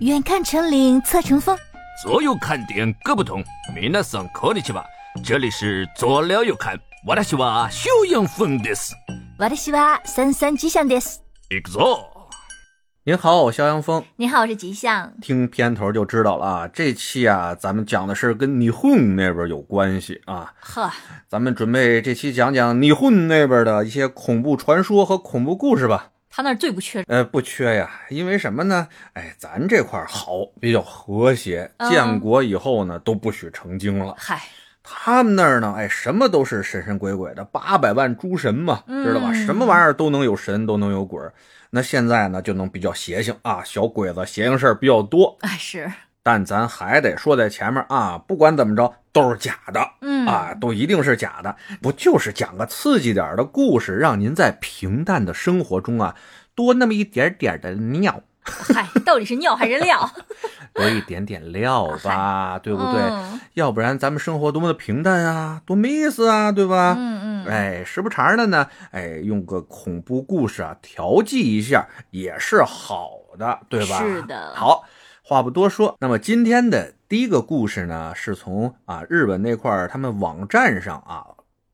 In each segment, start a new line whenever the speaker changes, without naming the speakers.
远看成岭侧成峰，
左右看点各不同。皆さんこんにちは，这里是左聊右看，私は修养风です。
私は三三吉祥です。
行くぞ！
您好，我肖阳峰。
你好，我是吉祥。
听片头就知道了啊，这期啊，咱们讲的是跟霓混那边有关系啊。
呵，
咱们准备这期讲讲霓混那边的一些恐怖传说和恐怖故事吧。
他那儿最不缺
呃，不缺呀，因为什么呢？哎，咱这块儿好，比较和谐。
嗯
建国以后呢，都不许成精了。
嗨，
他们那儿呢，哎，什么都是神神鬼鬼的，八百万诸神嘛，知道吧？
嗯
什么玩意儿都能有神，都能有鬼。那现在呢，就能比较邪性啊，小鬼子邪性事儿比较多。
哎是，
但咱还得说在前面啊，不管怎么着都是假的，
嗯
啊，都一定是假的，不就是讲个刺激点的故事，让您在平淡的生活中啊多那么一点点的尿，
嗨，到底是尿还是料？
多一点点料吧，对不对？
嗯
要不然咱们生活多么的平淡啊，多没意思啊，对吧？
嗯嗯，
哎，时不常的呢，哎，用个恐怖故事啊调剂一下也是好的，对吧？
是的
好，话不多说，那么今天的第一个故事呢，是从啊日本那块儿他们网站上啊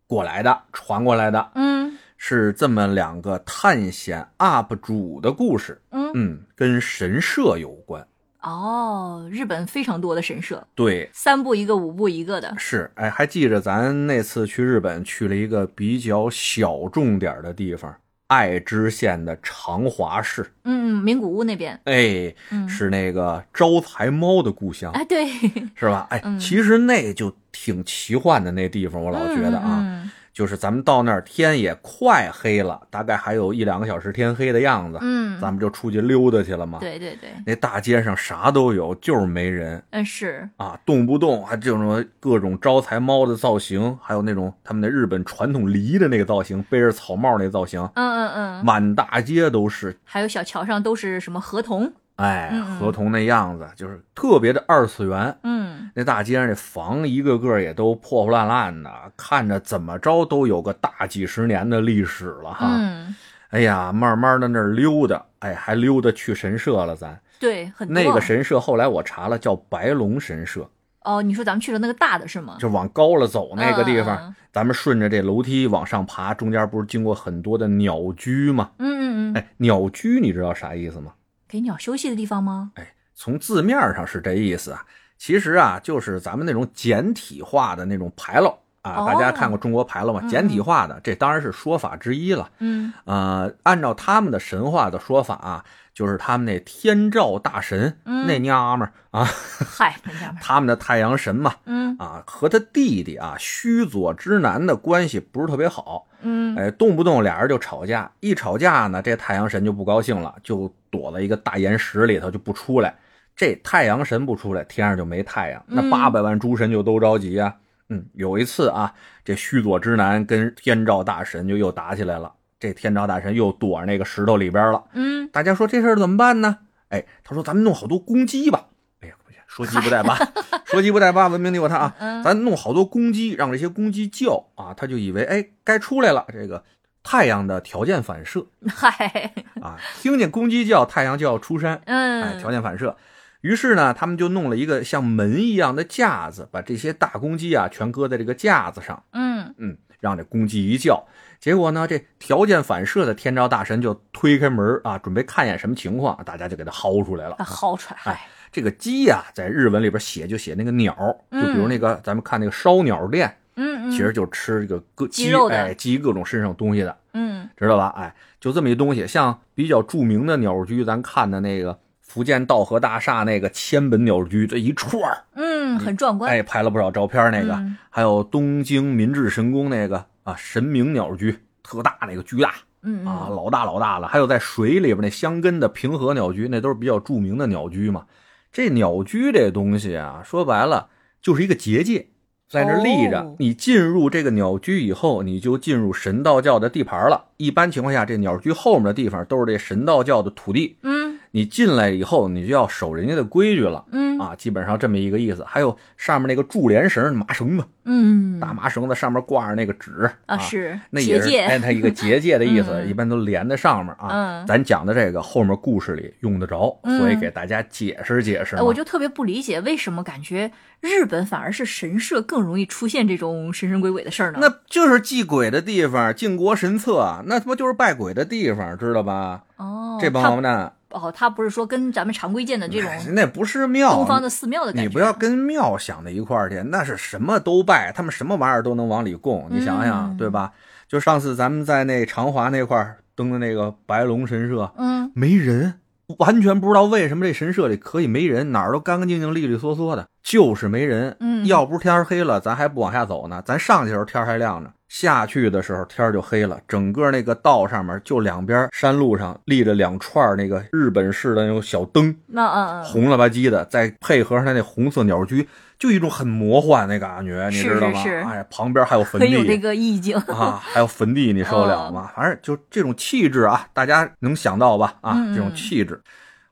过来的，传过来的，
嗯
是这么两个探险 UP 主的故事，
嗯，
嗯，跟神社有关。
哦，日本非常多的神社，
对，
三步一个，五步一个的。
是，哎，还记着咱那次去日本去了一个比较小众点的地方，爱知县的长华市。
嗯，嗯，名古屋那边。
哎，
嗯，
是那个招财猫的故乡，
哎，对，
是吧？哎，
嗯
其实那就挺奇幻的那地方，我老觉得啊，
嗯
就是咱们到那儿天也快黑了，大概还有一两个小时天黑的样子，
嗯，
咱们就出去溜达去了嘛。，
对对对，
那大街上啥都有，就是没人
嗯是，
啊，动不动还这种各种招财猫的造型，还有那种他们的日本传统梨的那个造型，背着草帽那造型，
嗯嗯嗯，
满大街都是。
还有小桥上都是什么河童？
哎
嗯，嗯
合同那样子，就是特别的二次元。
嗯，
那大街上那房一个个也都破破烂烂的，看着怎么着都有个大几十年的历史了哈。
嗯，
哎呀，慢慢的那儿溜达，哎，还溜达去神社了咱。
对，很。
那个神社后来我查了，叫白龙神社，
哦，你说咱们去了那个大的是吗？
就往高了走那个地方。
嗯
咱们顺着这楼梯往上爬，中间不是经过很多的鸟居吗？
嗯嗯嗯，
哎，鸟居你知道啥意思吗？
给鸟休息的地方吗？
哎，从字面上是这意思啊，其实啊，就是咱们那种简体化的那种牌楼啊，
哦
大家看过中国牌楼吗？
嗯
简体化的，这当然是说法之一了。
嗯
呃，按照他们的神话的说法啊，就是他们那天照大神、
嗯。
那娘们儿啊，
嗨，那家们儿，
他们的太阳神嘛，
嗯。
啊，和他弟弟啊须佐之男的关系不是特别好，
嗯，
哎，动不动俩人就吵架，一吵架呢，这太阳神就不高兴了，就躲在一个大岩石里头就不出来。这太阳神不出来，天上就没太阳，那
嗯。
八百万诸神就都着急啊。嗯，有一次啊，这须佐之男跟天照大神就又打起来了，这天照大神又躲着那个石头里边了。
嗯
大家说这事儿怎么办呢？哎，他说咱们弄好多公鸡吧。哎呀，说鸡不带八，说鸡不带八，文明你我他啊。
嗯，
咱弄好多公鸡，让这些公鸡叫啊，他就以为哎该出来了。这个太阳的条件反射
嗨，
啊，听见公鸡叫，太阳就要出山，嗯哎，
嗯，
条件反射。于是呢，他们就弄了一个像门一样的架子，把这些大公鸡啊全搁在这个架子上，
嗯
嗯，让这公鸡一叫。结果呢，这条件反射的天照大神就推开门啊，准备看一眼什么情况，大家就给他薅出来了
把。薅出来，
哎，这个鸡呀、在日文里边写就写那个鸟，就比如那个咱们看那个烧鸟店，
嗯嗯，
其实就吃这个各
鸡肉的
哎，鸡各种身上东西的，
嗯
知道吧？哎，就这么一东西。像比较著名的鸟居，咱看的那个福建道和大厦那个千本鸟居，这一串儿，
嗯，很壮观，
哎，拍了不少照片。那个、
嗯
还有东京明治神宫那个啊，神明鸟居，特大那个巨大
嗯
啊，
嗯，
老大老大了。还有在水里边那香根的平和鸟居，那都是比较著名的鸟居嘛。这鸟居这东西啊，说白了就是一个结界，在那立着。
哦
你进入这个鸟居以后，你就进入神道教的地盘了。一般情况下，这鸟居后面的地方都是这神道教的土地。
嗯
你进来以后，你就要守人家的规矩了。
嗯
啊，基本上这么一个意思。还有上面那个柱连绳、麻绳子，
嗯
大麻绳子上面挂着那个纸
啊是
那也是哎，它一个结界的意思，
嗯
一般都连在上面啊。
嗯
咱讲的这个后面故事里用得着，
嗯
所以给大家解释解释
我就特别不理解，为什么感觉日本反而是神社更容易出现这种神神鬼鬼的事儿呢？
那就是祭鬼的地方，靖国神策，那他妈就是拜鬼的地方，知道吧？
哦，
这帮
他
王八蛋，
哦，他不是说跟咱们常规见的这种
那不是庙，
东方的寺庙的感觉，
你不要跟庙想在一块儿去，那是什么都拜，他们什么玩意儿都能往里供，你想想，
嗯
对吧？就上次咱们在那长华那块儿登的那个白龙神社，
嗯
没人，完全不知道为什么这神社里可以没人，哪儿都干干净净、利利索索的，就是没人。
嗯
要不是天儿黑了，咱还不往下走呢。咱上去的时候天还亮着，下去的时候天儿就黑了。整个那个道上面就两边山路上立着两串那个日本式的那种小灯，
那嗯嗯
红了吧唧的，再配合上它那红色鸟居，就一种很魔幻那感觉，你知道吗？
是是
哎，旁边还有坟地，
很有那个意境。
啊，还有坟地，你受得了吗？反正就这种气质啊，大家能想到吧？啊，这种气质。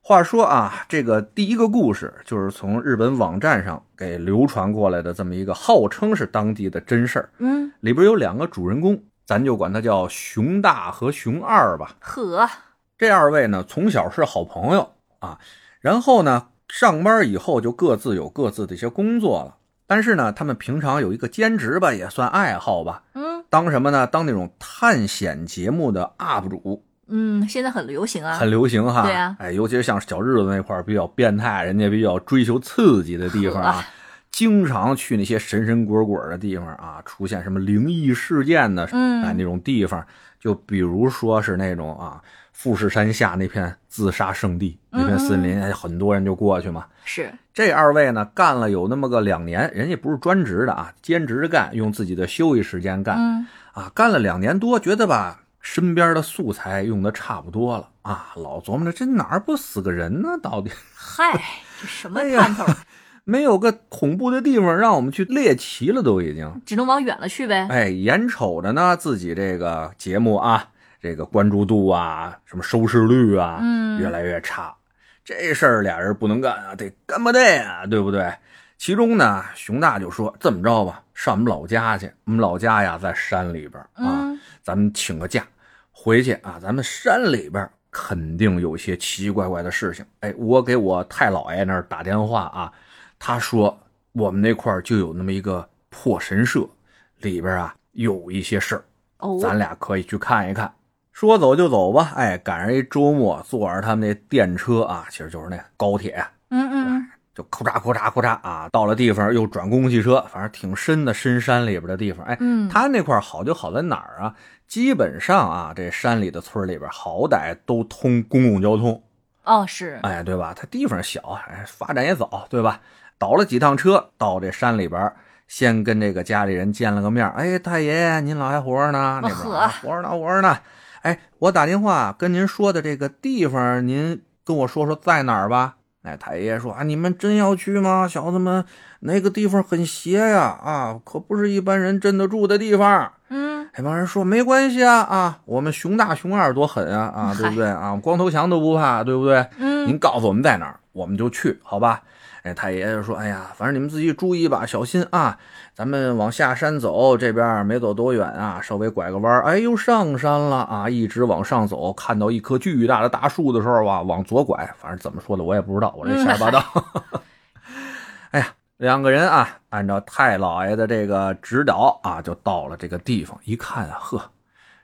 话说啊，这个第一个故事就是从日本网站上给流传过来的这么一个号称是当地的真事儿，
嗯，
里边有两个主人公，咱就管他叫熊大和熊二吧。
呵，
这二位呢，从小是好朋友啊，然后呢，上班以后就各自有各自的一些工作了。但是呢，他们平常有一个兼职吧，也算爱好吧，
嗯。
当什么呢？当那种探险节目的 UP 主，
嗯，现在很流行啊。
很流行哈。
对啊
哎，尤其是像小日子那块儿比较变态，人家比较追求刺激的地方啊，经常去那些神神鬼鬼的地方啊，出现什么灵异事件的，
嗯
哎那种地方，就比如说是那种啊，富士山下那片自杀圣地，那片森林，哎，很多人就过去嘛。
是，
这二位呢，干了有那么个两年，人家不是专职的啊，兼职干，用自己的休息时间干。
嗯
啊，干了两年多，觉得吧，身边的素材用的差不多了啊，老琢磨着这哪儿不死个人呢？到底
嗨，这什么
哎呀
盼头？
没有个恐怖的地方让我们去猎奇了，都已经。
只能往远了去呗。
哎，眼瞅着呢，自己这个节目啊，这个关注度啊，什么收视率啊，
嗯
越来越差。这事儿俩人不能干啊，得干巴得啊，对不对？其中呢，熊大就说：“这么着吧，上我们老家去。我们老家呀，在山里边啊，
嗯
咱们请个假回去啊，咱们山里边肯定有些奇奇怪怪的事情。哎，我给我太姥爷那儿打电话啊，他说我们那块儿就有那么一个破神社，里边啊有一些事儿，
哦，
咱俩可以去看一看。说走就走吧，哎，赶上一周末，坐着他们那电车啊，其实就是那高铁，
嗯嗯嗯，
就咔嚓咔嚓咔嚓啊，到了地方又转公共汽车，反正挺深的深山里边的地方。哎，
嗯
他那块好就好在哪儿啊？基本上啊，这山里的村里边好歹都通公共交通，
哦是，
哎，对吧？他地方小，哎，发展也早，对吧？倒了几趟车到这山里边，先跟这个家里人见了个面。哎，太爷，您老还活着呢？那边、啊、活着呢，活着呢。哎，我打电话跟您说的这个地方，您跟我说说在哪儿吧？哎，太爷说啊，你们真要去吗？小子们，那个地方很邪呀，啊，可不是一般人镇得住的地方。
嗯
那帮人说没关系啊啊，我们熊大熊二多狠啊啊，对不对啊？光头强都不怕，对不对？
嗯，
您告诉我们在哪儿，我们就去，好吧？哎，太爷就说：“哎呀，反正你们自己注意吧，小心啊！咱们往下山走，这边没走多远啊，稍微拐个弯，哎呦，上山了啊！一直往上走，看到一棵巨大的大树的时候啊，往左拐，反正怎么说的我也不知道，我这瞎八道。哎呀，两个人啊，按照太老爷的这个指导啊，就到了这个地方，一看啊，呵，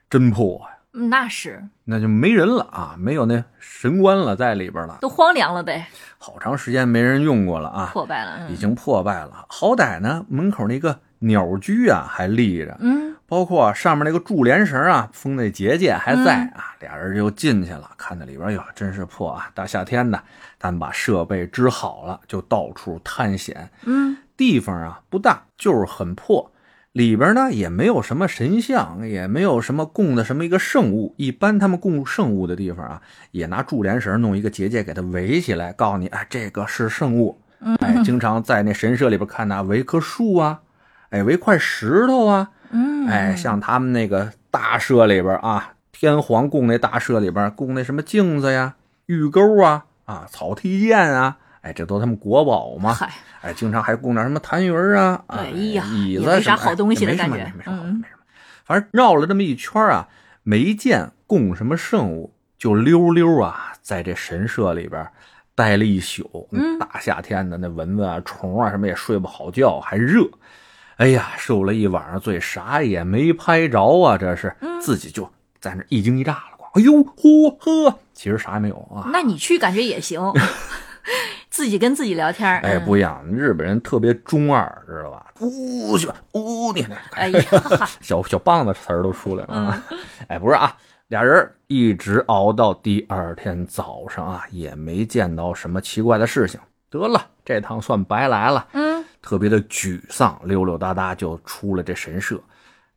真破呀、
嗯那是
那就没人了啊，没有那神官了在里边了。
都荒凉了呗，
好长时间没人用过了啊，
破败了。嗯
已经破败了。好歹呢，门口那个鸟居啊还立着，
嗯
包括上面那个柱连绳啊，封那结界还在啊。俩人就进去了，看到里边哟，真是破啊！大夏天的，咱把设备支好了，就到处探险。
嗯
地方啊不大，就是很破。里边呢也没有什么神像，也没有什么供的什么一个圣物。一般他们供圣物的地方啊，也拿柱连绳弄一个结界给它围起来，告诉你，哎，这个是圣物。
嗯
哎，经常在那神社里边看呐，围棵树啊，哎，围块石头啊，
嗯，
哎，像他们那个大社里边啊，天皇供那大社里边供那什么镜子呀，玉钩啊啊，草剃剑啊，哎，这都他们国宝嘛。
嗨，
哎，经常还供点什么痰盂啊，啊
哎呀
椅子
也没啥好东西的
哎没什么
感觉
没什么没什么。反正绕了这么一圈啊，没见供什么圣物，就溜溜啊，在这神社里边待了一宿。
嗯
大夏天的，那蚊子啊、虫啊什么也睡不好觉，还热。哎呀，受了一晚上罪，啥也没拍着啊！这是、
嗯
自己就在那一惊一乍了。哎呦嚯呵，其实啥也没有啊。
那你去感觉也行，自己跟自己聊天儿。
哎，
嗯
不一样，日本人特别中二，知道吧？呜去吧，呜你看，
哎呀，哈
小小棒子词儿都出来了啊！
嗯
哎，不是啊，俩人一直熬到第二天早上啊，也没见到什么奇怪的事情。得了，这趟算白来了，
嗯，
特别的沮丧，溜溜达达就出了这神社。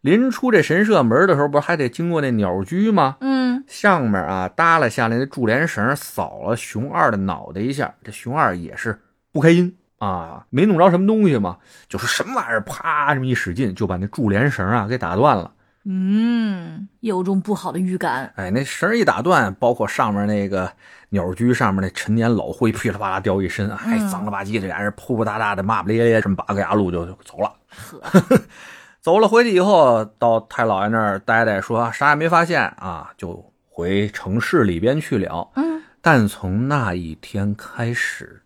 临出这神社门的时候，不是还得经过那鸟居吗？
嗯，
上面啊耷拉下来的柱帘绳扫了熊二的脑袋一下，这熊二也是不开心啊，没弄着什么东西嘛，就是什么玩意儿，啪这么一使劲，就把那柱帘绳啊给打断了。
嗯，有种不好的预感。
哎，那绳一打断，包括上面那个鸟居上面那陈年老灰噼里啪啦掉一身，哎，脏了吧唧的，俩人扑扑嗒嗒的骂骂咧咧，这么八个牙路就就走了。
呵，
走了回去以后，到太老爷那儿待待，说啥也没发现啊，就回城市里边去了。
嗯，
但从那一天开始，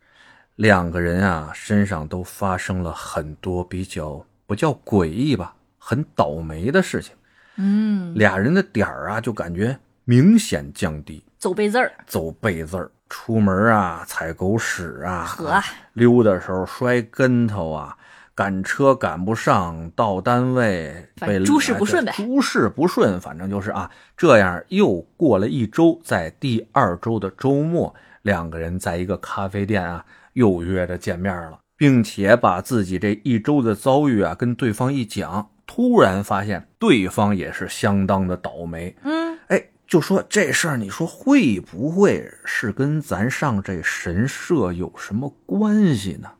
两个人啊身上都发生了很多比较不叫诡异吧，很倒霉的事情。
嗯，
俩人的点儿啊就感觉明显降低，
走背字儿，
走背字儿，出门啊踩狗屎啊，
呵，
溜的时候摔跟头啊，赶车赶不上，到单位被
诸事不顺呗。
诸事不顺，反正就是啊，这样又过了一周，在第二周的周末，两个人在一个咖啡店啊又约着见面了，并且把自己这一周的遭遇啊跟对方一讲，突然发现对方也是相当的倒霉，
嗯，
哎，就说这事儿，你说会不会是跟咱上这神社有什么关系呢？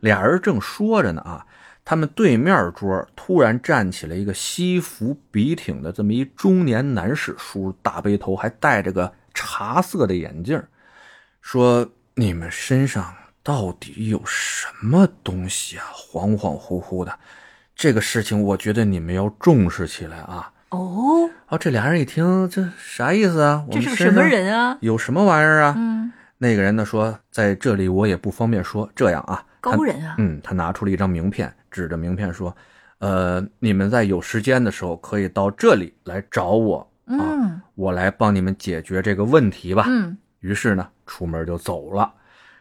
嗯，
俩人正说着呢啊，他们对面桌突然站起来一个西服笔挺的这么一中年男士，梳大背头，还戴着个茶色的眼镜，说：“你们身上到底有什么东西啊？恍恍惚惚的，这个事情我觉得你们要重视起来啊。”
哦，
哦，这俩人一听，这啥意思啊？我
这是个什么人啊？
有什么玩意儿啊？
嗯，
那个人呢说，在这里我也不方便说。这样啊，他
高人啊，
嗯，他拿出了一张名片，指着名片说：“呃，你们在有时间的时候可以到这里来找我，
嗯
我来帮你们解决这个问题吧。
嗯，
于是呢，出门就走了。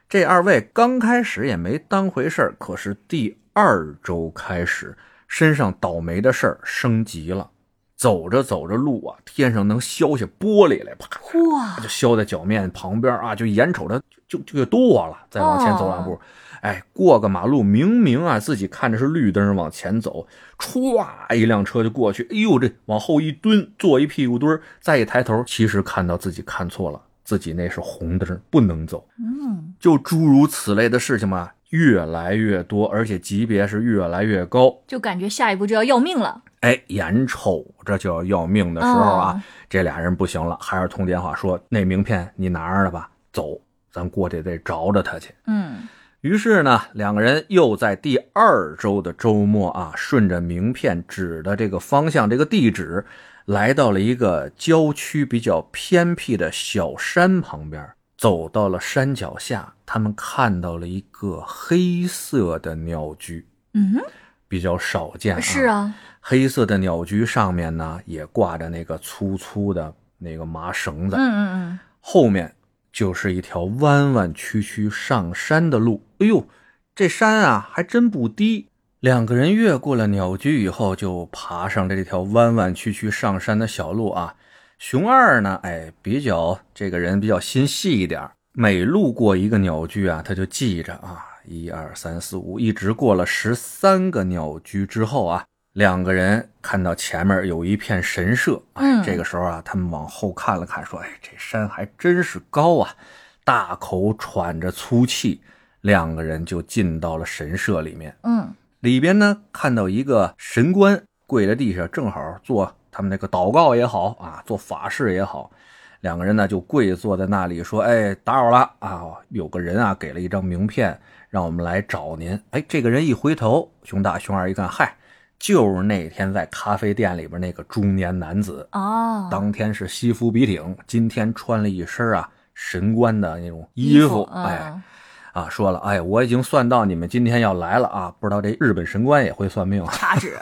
这二位刚开始也没当回事儿，可是第二周开始，身上倒霉的事儿升级了。走着走着路啊，天上能削下玻璃来，啪，
哇，
就削在脚面旁边啊，就眼瞅着就就就剁了。再往前走两步，哎，过个马路，明明啊自己看着是绿灯往前走，歘，一辆车就过去，哎呦，这往后一蹲，坐一屁股墩儿，再一抬头，其实看到自己看错了，自己那是红灯，不能走。
嗯，
就诸如此类的事情嘛，越来越多，而且级别是越来越高。
就感觉下一步就要要命了。
哎，眼瞅着就要要命的时候啊，
哦
这俩人不行了，还是通电话说那名片你拿着了吧，走，咱过去得找找他去。
嗯，
于是呢，两个人又在第二周的周末啊，顺着名片指的这个方向，这个地址，来到了一个郊区比较偏僻的小山旁边。走到了山脚下，他们看到了一个黑色的鸟居，
嗯，
比较少见啊。
是啊，
黑色的鸟居上面呢，也挂着那个粗粗的那个麻绳子，
嗯嗯
后面就是一条弯弯曲曲上山的路。哎呦，这山啊还真不低。两个人越过了鸟居以后，就爬上了这条弯弯曲曲上山的小路啊。熊二呢，哎，比较这个人比较心细一点，每路过一个鸟居啊，他就记着啊，一二三四五，一直过了十三个鸟居之后啊，两个人看到前面有一片神社，哎，
嗯
这个时候啊，他们往后看了看，说：“哎，这山还真是高啊！”大口喘着粗气，两个人就进到了神社里面。
嗯
里边呢，看到一个神官跪在地上，正好做他们那个祷告也好啊，做法事也好。两个人呢就跪坐在那里说：“哎，打扰了啊，有个人啊给了一张名片，让我们来找您。”哎，这个人一回头，熊大熊二一看，嗨，就是那天在咖啡店里边那个中年男子。
哦，
当天是西服笔挺，今天穿了一身啊神官的那种衣服。哎，
嗯
啊，说了，哎，我已经算到你们今天要来了啊，不知道这日本神官也会算命啊。
插纸，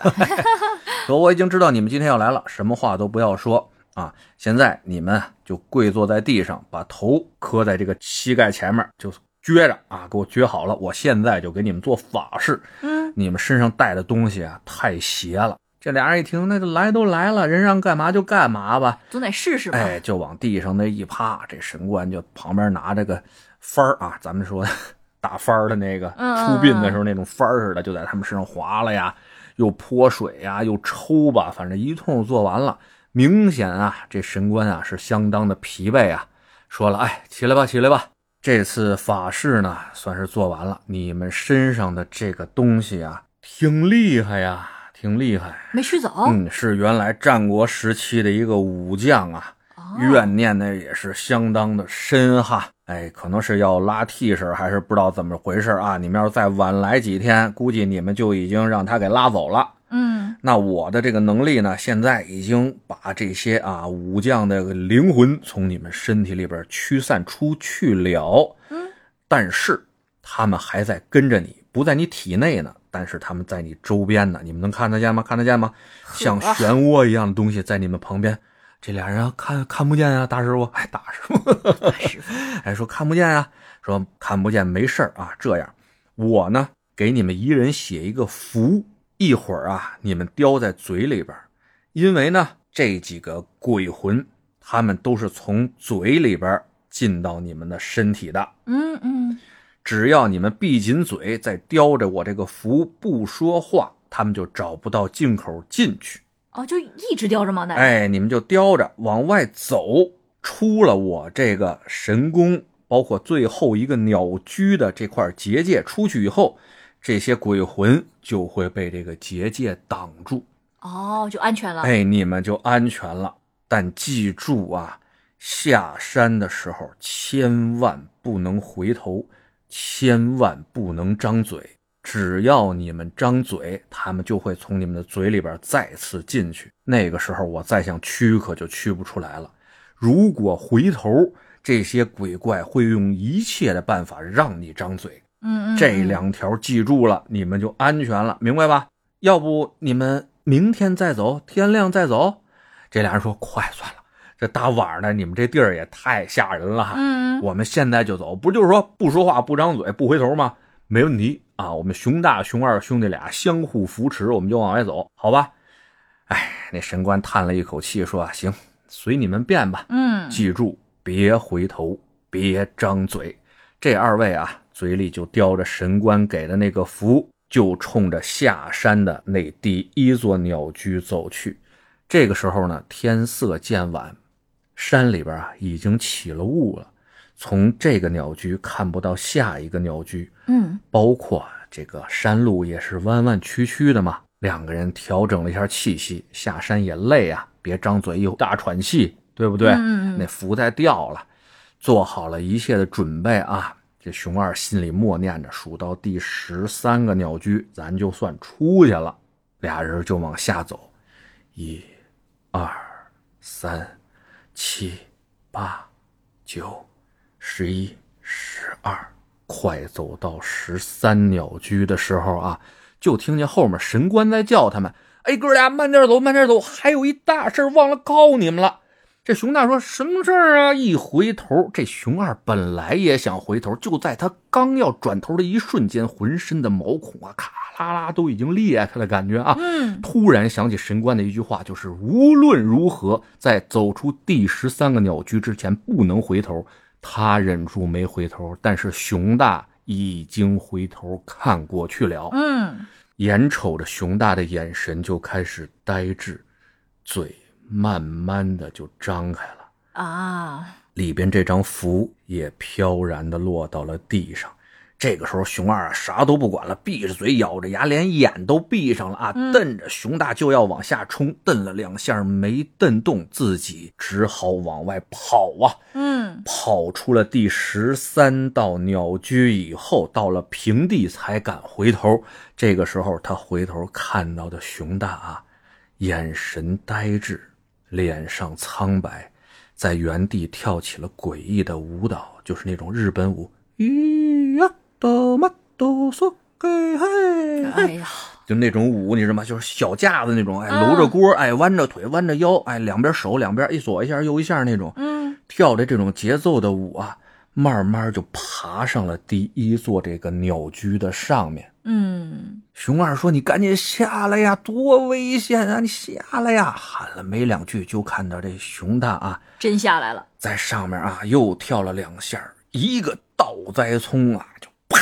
说我已经知道你们今天要来了，什么话都不要说啊！现在你们就跪坐在地上，把头磕在这个膝盖前面，就撅着啊，给我撅好了。我现在就给你们做法事。
嗯，
你们身上带的东西啊，太邪了。这俩人一听，那就来都来了，人让干嘛就干嘛吧。
总得试试吧。
哎，就往地上那一趴，这神官就旁边拿着个幡儿啊，咱们说 打幡儿的那个
嗯
出殡的时候那种幡儿似的，就在他们身上划了呀，又泼水呀，又抽吧，反正一通做完了。明显啊，这神官啊是相当的疲惫啊，说了，哎，起来吧，起来吧。这次法事呢，算是做完了。你们身上的这个东西啊，挺厉害呀，挺厉害。
没取走。
嗯，是原来战国时期的一个武将啊，
哦
怨念呢也是相当的深哈。哎，可能是要拉替身，还是不知道怎么回事啊？你们要是再晚来几天，估计你们就已经让他给拉走了。
嗯，
那我的这个能力呢，现在已经把这些啊武将的灵魂从你们身体里边驱散出去了。
嗯，
但是他们还在跟着你，不在你体内呢，但是他们在你周边呢。你们能看得见吗？看得见吗？像漩涡一样的东西在你们旁边。这俩人啊看看不见啊，大师傅，哎，大师傅，
大师傅，
哎，说看不见啊，说看不见没事儿啊。这样，我呢给你们一人写一个符，一会儿啊你们叼在嘴里边儿，因为呢这几个鬼魂他们都是从嘴里边进到你们的身体的。
嗯嗯，
只要你们闭紧嘴，再叼着我这个符不说话，他们就找不到进口进去。
哦，就一直叼着吗？那，
哎，你们就叼着往外走，出了我这个神宫，包括最后一个鸟居的这块结界，出去以后，这些鬼魂就会被这个结界挡住。
哦，就安全了。
哎，你们就安全了。但记住啊，下山的时候千万不能回头，千万不能张嘴。只要你们张嘴，他们就会从你们的嘴里边再次进去。那个时候，我再想驱可就驱不出来了。如果回头，这些鬼怪会用一切的办法让你张嘴。
嗯嗯，
这
嗯
两条记住了，你们就安全了，明白吧？要不你们明天再走，天亮再走。这俩人说：“快算了，这大晚上的，你们这地儿也太吓人了我们现在就走，不就是说不说话、不张嘴、不回头吗？没问题啊！我们熊大、熊二兄弟俩相互扶持，我们就往外走，好吧？”哎，那神官叹了一口气，说：“行，随你们便吧。
嗯，
记住，别回头，别张嘴。这二位啊，嘴里就叼着神官给的那个符，就冲着下山的那第一座鸟居走去。这个时候呢，天色渐晚，山里边啊已经起了雾了。从这个鸟居看不到下一个鸟居，
嗯，
包括这个山路也是弯弯曲曲的嘛。两个人调整了一下气息，下山也累啊，别张嘴又大喘气，对不对？
嗯
那符在掉了，做好了一切的准备啊。这熊二心里默念着，数到第十三个鸟居，咱就算出去了。俩人就往下走，一、二、三、七、八、九、十一、十二，快走到十三鸟居的时候啊，就听见后面神官在叫他们：“哎，哥俩慢点走，慢点走，还有一大事忘了告你们了。”这熊大说什么事儿啊？一回头，这熊二本来也想回头，就在他刚要转头的一瞬间，浑身的毛孔啊，咔啦啦都已经裂开了，感觉啊，
嗯，
突然想起神官的一句话，就是无论如何，在走出第十三个鸟居之前不能回头。他忍住没回头，但是熊大已经回头看过去了。
嗯，
眼瞅着熊大的眼神就开始呆滞，嘴慢慢的就张开了，
啊，
里边这张符也飘然的落到了地上。这个时候，熊二啊啥都不管了，闭着嘴，咬着牙，连眼都闭上了啊，瞪着熊大就要往下冲，瞪了两下没瞪动，自己只好往外跑啊。
嗯，
跑出了第十三道鸟居以后，到了平地才敢回头。这个时候，他回头看到的熊大啊，眼神呆滞，脸上苍白，在原地跳起了诡异的舞蹈，就是那种日本舞。咿呀。哆嘛哆嗦嘿嘿，
哎呀，
就那种舞，你知道吗？就是小架子那种，哎，搂着锅，哎，弯着腿，弯着腰，哎，两边手两边一左一下右一下那种，
嗯，
跳的这种节奏的舞啊，慢慢就爬上了第一座这个鸟居的上面。
嗯，
熊二说：“你赶紧下来呀，多危险啊！你下来呀！”喊了没两句，就看到这熊大啊，
真下来了，
在上面啊又跳了两下，一个倒栽葱啊，就。啪！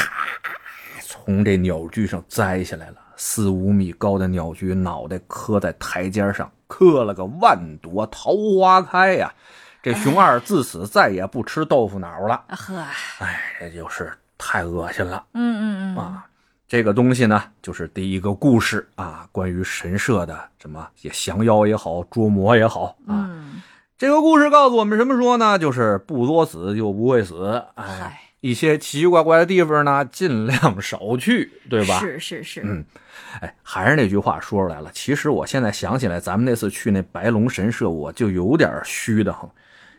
从这鸟居上栽下来了，四五米高的鸟居，脑袋磕在台阶上，磕了个万朵桃花开呀！这熊二自此再也不吃豆腐脑了。
呵，
哎，这就是太恶心了。
嗯嗯嗯
啊，这个东西呢，就是第一个故事啊，关于神社的什么也降妖也好，捉魔也好啊。这个故事告诉我们什么说呢？就是不作死就不会死。哎。一些奇奇怪怪的地方呢，尽量少去，对吧？
是是是，
嗯，哎，还是那句话说出来了。其实我现在想起来，咱们那次去那白龙神社，我就有点虚的很，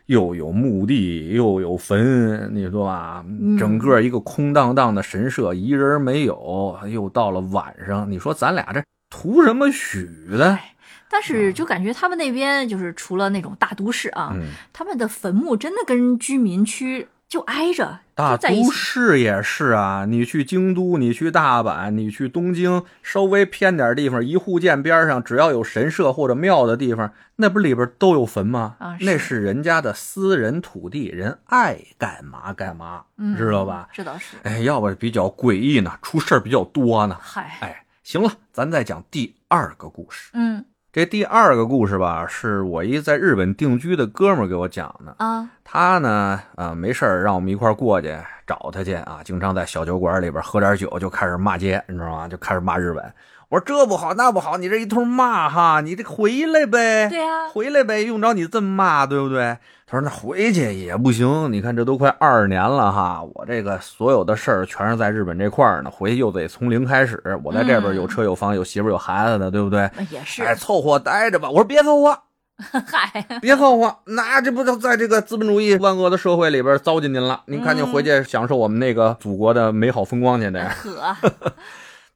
又有墓地，又有坟，你说吧？整个一个空荡荡的神社，一人没有。又到了晚上，你说咱俩这图什么许的？
但是就感觉他们那边就是除了那种大都市啊，他们的坟墓真的跟居民区。就挨着，
大都市也是啊。你去京都，你去大阪，你去东京，稍微偏点地方，一户建边上，只要有神社或者庙的地方，那不里边都有坟吗？
啊，
那是人家的私人土地，人爱干嘛干嘛，知道吧？
这倒是。
哎，要不比较诡异呢，出事比较多呢。
嗨，
哎，行了，咱再讲第二个故事。
嗯。
这第二个故事吧，是我一在日本定居的哥们给我讲的
啊。
他呢，啊，没事让我们一块过去找他去啊。经常在小酒馆里边喝点酒，就开始骂街，你知道吗？就开始骂日本。我说这不好那不好，你这一通骂哈，你这回来呗。
对呀，
回来呗，用着你这么骂，对不对？他说那回去也不行，你看这都快二十年了哈，我这个所有的事儿全是在日本这块儿呢，回去又得从零开始。我在这边有车有房有媳妇有孩子的，对不对？
也是，
哎，凑合待着吧。我说别凑合，
嗨，
别凑合，那这不就在这个资本主义万恶的社会里边糟践您了？您赶紧回去享受我们那个祖国的美好风光去得。
呵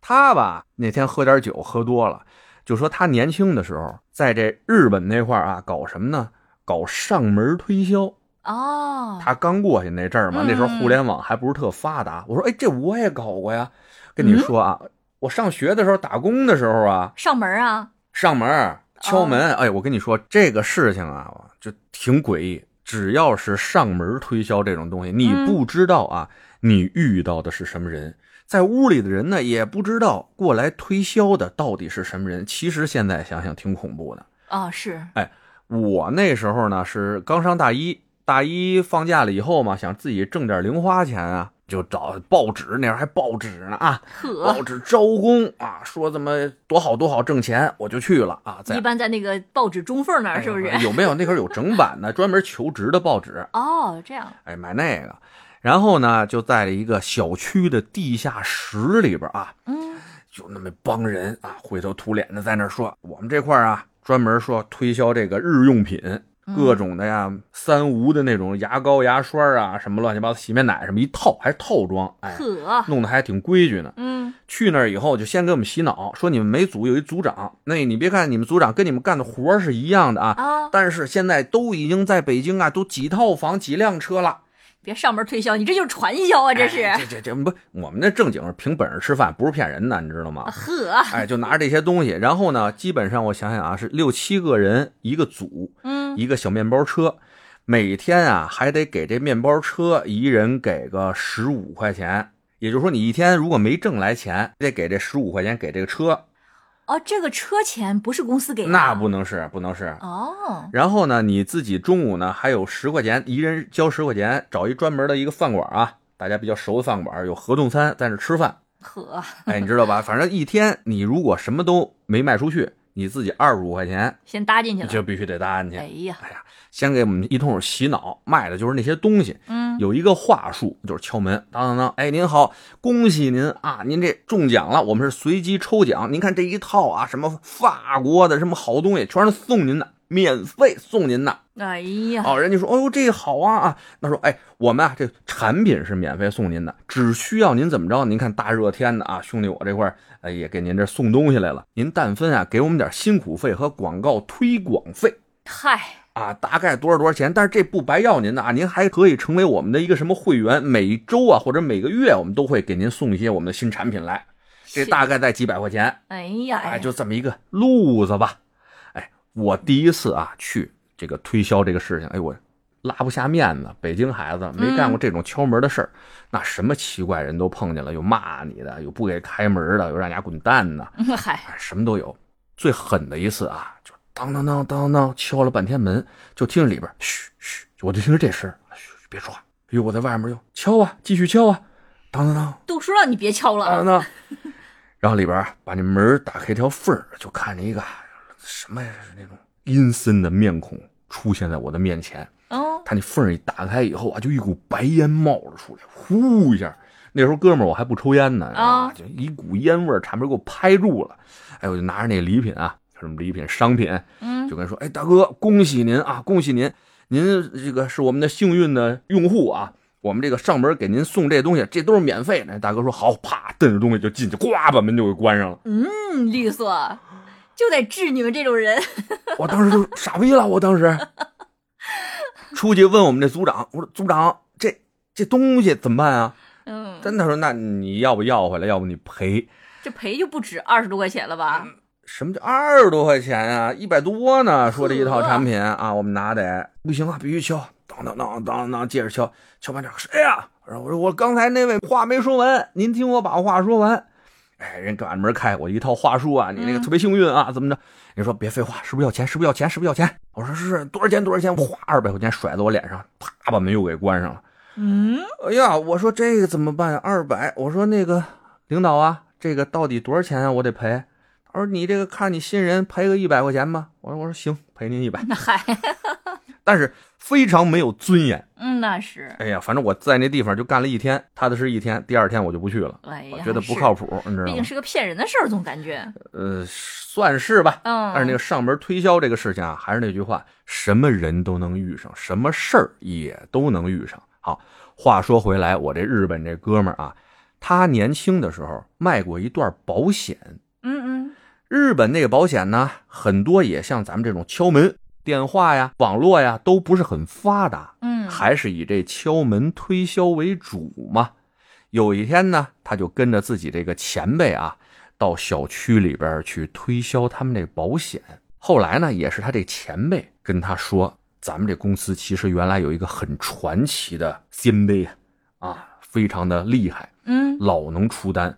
他吧那天喝点酒喝多了，就说他年轻的时候在这日本那块啊搞什么呢？搞上门推销
哦，
他刚过去那阵儿嘛，那时候互联网还不是特发达。我说，哎，这我也搞过呀。跟你说啊，我上学的时候打工的时候啊，
上门啊，
上门敲门。哎，我跟你说这个事情啊，就挺诡异。只要是上门推销这种东西，你不知道啊，你遇到的是什么人，在屋里的人呢也不知道过来推销的到底是什么人。其实现在想想挺恐怖的
啊，是，
哎。我那时候呢是刚上大一，大一放假了以后嘛，想自己挣点零花钱啊，就找报纸，那时候还报纸呢啊，报纸招工啊，说怎么多好多好挣钱，我就去了啊。
一般在那个报纸中缝那儿是不是？
有没有那会儿有整版的专门求职的报纸？
哦，这样。
哎，买那个，然后呢就在了一个小区的地下室里边啊，
嗯，
就那么帮人啊，灰头土脸的在那说，我们这块啊。专门说推销这个日用品，各种的呀，三无的那种牙膏、牙刷啊，什么乱七八糟洗面奶什么一套，还是套装，哎，弄得还挺规矩呢。
嗯，
去那儿以后就先给我们洗脑，说你们每组有一组长，那你别看你们组长跟你们干的活是一样的啊，
啊，
但是现在都已经在北京啊，都几套房、几辆车了。
别上门推销，你这就是传销啊！这是
这这这不，我们那正经是凭本事吃饭，不是骗人的，你知道吗？
呵，
哎，就拿着这些东西，然后呢，基本上我想想啊，是六七个人一个组，
嗯，
一个小面包车，每天啊还得给这面包车一人给个十五块钱，也就是说你一天如果没挣来钱，得给这十五块钱给这个车。
哦，这个车钱不是公司给的，
那不能是，不能是
哦。
然后呢，你自己中午呢还有十块钱，一人交十块钱，找一专门的一个饭馆啊，大家比较熟的饭馆有合同餐在那吃饭，
呵，
哎，你知道吧？反正一天你如果什么都没卖出去，你自己二十五块钱
先搭进去了。
就必须得搭进去。
哎呀，
哎呀，先给我们一通洗脑，卖的就是那些东西。
嗯，
有一个话术，就是敲门，当当当，哎，您好，恭喜您啊，您这中奖了，我们是随机抽奖，您看这一套啊，什么法国的什么好东西，全是送您的，免费送您的。
哎呀，
哦，人家说，哦呦，这好啊啊，那说，哎，我们啊，这产品是免费送您的，只需要您怎么着？您看大热天的啊，兄弟，我这块儿哎也给您这送东西来了，您但分啊，给我们点辛苦费和广告推广费。
嗨，
啊，大概多少多少钱？但是这不白要您的啊，您还可以成为我们的一个什么会员，每周啊或者每个月，我们都会给您送一些我们的新产品来，这大概在几百块钱，
哎呀，
哎，就这么一个路子吧。哎，我第一次啊去这个推销这个事情，哎，我拉不下面子，北京孩子没干过这种敲门的事儿，那什么奇怪人都碰见了，有骂你的，有不给开门的，有让人家滚蛋的，
嗯嗨，
哎，什么都有。最狠的一次啊，就当当当当当敲了半天门，就听着里边嘘嘘，我就听着这声，嘘，别说话。哎呦，我在外面又敲啊，继续敲啊，当当当
都说让你别敲了。
当当当。然后里边把那门打开一条缝儿，就看见一个什么呀，是那种阴森的面孔出现在我的面前。
哦，
他那缝一打开以后啊，就一股白烟冒了出来，呼一下。那时候哥们儿我还不抽烟呢
啊
就一股烟味儿差点给我拍住了。哎，我就拿着那礼品啊，什么礼品商品，
嗯，
就跟他说：“哎，大哥，恭喜您啊，恭喜您，您这个是我们的幸运的用户啊，我们这个上门给您送这东西，这都是免费的。”大哥说：“好，啪，蹬着东西就进去，呱，把门就给关上了。
嗯，利索，就得治你们这种人。
我当时就傻逼了，我当时出去问我们这组长，我说：“组长，这这东西怎么办啊？”
嗯，
真的说：“那你要不要回来，要不你赔。”
这赔就不止二十多块钱了吧？
什么叫二十多块钱啊？一百多呢？说这一套产品啊，我们拿得不行啊，必须敲，当当当当当，接着敲，敲半天，谁呀？然后我说我刚才那位话没说完，您听我把话说完。哎，人赶门开，我一套话术啊，你那个特别幸运啊，怎么着？你说别废话，是不是要钱？是不是要钱？是不是要钱？我说是多少钱？多少钱？哗，二百块钱甩在我脸上，啪，把门又给关上了。
嗯，
哎呀，我说这个怎么办？二百，我说那个领导啊，这个到底多少钱啊？我得赔。他说你这个看你新人赔个一百块钱吧。我说我说行，赔您一百，
那嗨，
但是非常没有尊严。
嗯，那是。
哎呀，反正我在那地方就干了一天，踏踏实一天，第二天我就不去了，
哎呀，
我觉得不靠谱，你知道吗
毕竟？是个骗人的事儿，总感觉。
呃，算是吧。
嗯，
但是那个上门推销这个事情啊，还是那句话，什么人都能遇上，什么事儿也都能遇上。好，话说回来，我这日本这哥们儿啊，他年轻的时候卖过一段保险。
嗯嗯，
日本那个保险呢，很多也像咱们这种敲门、电话呀、网络呀，都不是很发达，
嗯，
还是以这敲门推销为主嘛。有一天呢，他就跟着自己这个前辈啊，到小区里边去推销他们这保险。后来呢，也是他这前辈跟他说，咱们这公司其实原来有一个很传奇的先辈啊，非常的厉害，
嗯，
老能出单，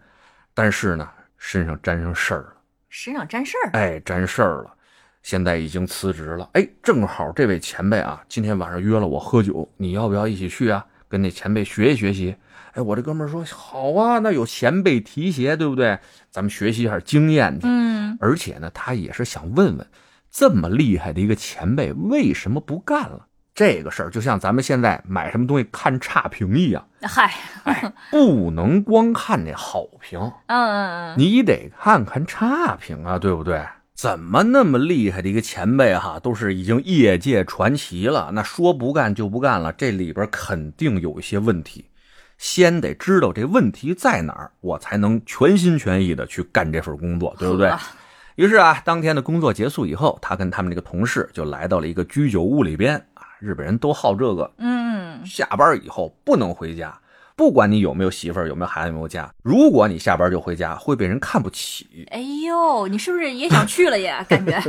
但是呢，身上沾上事儿了。
身上沾事儿。
哎，沾事儿了，现在已经辞职了。哎，正好这位前辈啊，今天晚上约了我喝酒，你要不要一起去啊？跟那前辈学习学习。哎，我这哥们儿说好啊，那有前辈提携，对不对？咱们学习一下经验去。
嗯，
而且呢，他也是想问问，这么厉害的一个前辈，为什么不干了？这个事儿就像咱们现在买什么东西看差评一样，
嗨，
哎，不能光看那好评，
嗯嗯嗯，
你得看看差评啊，对不对？怎么那么厉害的一个前辈哈，都是已经业界传奇了，那说不干就不干了，这里边肯定有一些问题，先得知道这问题在哪儿，我才能全心全意的去干这份工作，对不对？于是啊，当天的工作结束以后，他跟他们这个同事就来到了一个居酒屋里边啊，日本人都好这个，
嗯，
下班以后不能回家，不管你有没有媳妇儿，有没有孩子，有没有家，如果你下班就回家，会被人看不起。
哎呦，你是不是也想去了呀？感觉，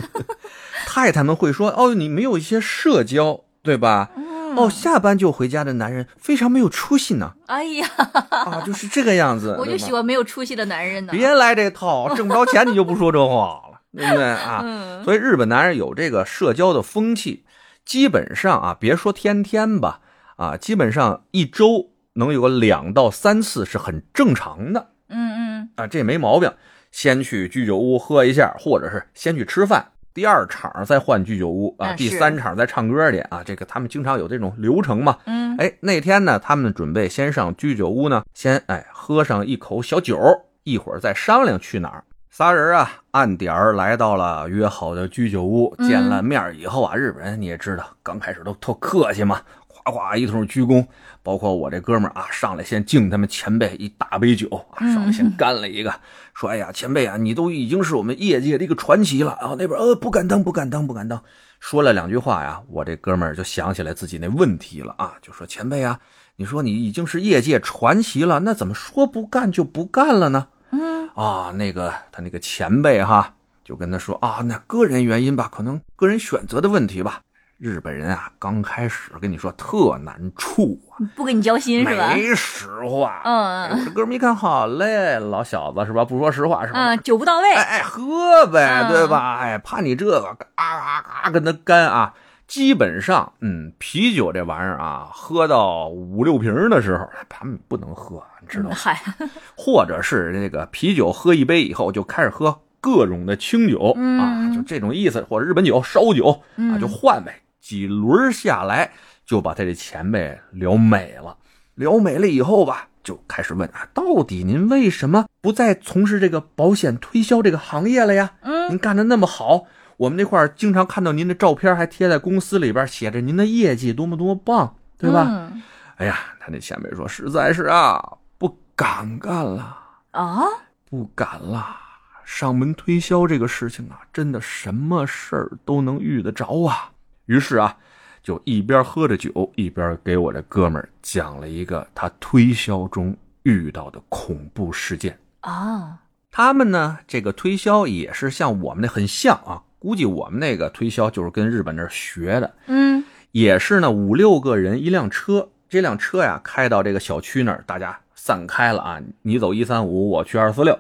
太太们会说：“哦，你没有一些社交，对吧？
嗯
哦，下班就回家的男人非常没有出息呢。
哎呀，
啊，就是这个样子。
我就喜欢没有出息的男人呢。
别来这套，挣不着钱你就不说这话了，对不对啊？
嗯，
所以日本男人有这个社交的风气，基本上啊，别说天天吧，啊，基本上一周能有个两到三次是很正常的。
嗯嗯
啊，这没毛病。先去居酒屋喝一下，或者是先去吃饭，第二场再换居酒屋啊，第三场再唱歌去啊。这个他们经常有这种流程嘛。
嗯，
哎，那天呢，他们准备先上居酒屋呢，先哎喝上一口小酒，一会儿再商量去哪儿。仨人啊，按点儿来到了约好的居酒屋，见了面以后啊，日本人你也知道，刚开始都特客气嘛。哗哗一通鞠躬，包括我这哥们儿啊，上来先敬他们前辈一大杯酒啊，上来先干了一个，说：“哎呀，前辈啊，你都已经是我们业界的一个传奇了。”然后那边呃不敢当，不敢当，不敢当，说了两句话呀，我这哥们儿就想起来自己那问题了啊，就说：“前辈啊，你说你已经是业界传奇了，那怎么说不干就不干了呢？”
嗯
啊，那个他那个前辈哈，就跟他说：“啊，那个人原因吧，可能个人选择的问题吧。”日本人啊，刚开始跟你说特难处啊，
不跟你交心是吧？
没实话。
嗯，
我这哥们一看，好嘞，老小子是吧？不说实话是吧？
嗯，酒不到位。
哎哎，喝呗，对吧？哎，怕你这个嘎嘎嘎跟他干啊！基本上，嗯，啤酒这玩意儿啊，喝到五六瓶的时候，他们不能喝，你知道吗？
嗨，
或者是那个啤酒喝一杯以后，就开始喝各种的清酒啊，就这种意思，或者日本酒、烧酒啊，就换呗。几轮下来，就把他这前辈聊美了。聊美了以后吧，就开始问啊，到底您为什么不再从事这个保险推销这个行业了呀？
嗯，
您干的那么好，我们那块经常看到您的照片，还贴在公司里边，写着您的业绩多么多么棒，对吧？
嗯、
哎呀，他那前辈说，实在是啊，不敢干了
啊，
不敢了。上门推销这个事情啊，真的什么事儿都能遇得着啊。于是啊，就一边喝着酒，一边给我这哥们儿讲了一个他推销中遇到的恐怖事件
啊。
他们呢，这个推销也是像我们那很像啊，估计我们那个推销就是跟日本那学的。
嗯，
也是呢，五六个人一辆车，这辆车呀开到这个小区那儿，大家散开了啊，你走一三五，我去二四六，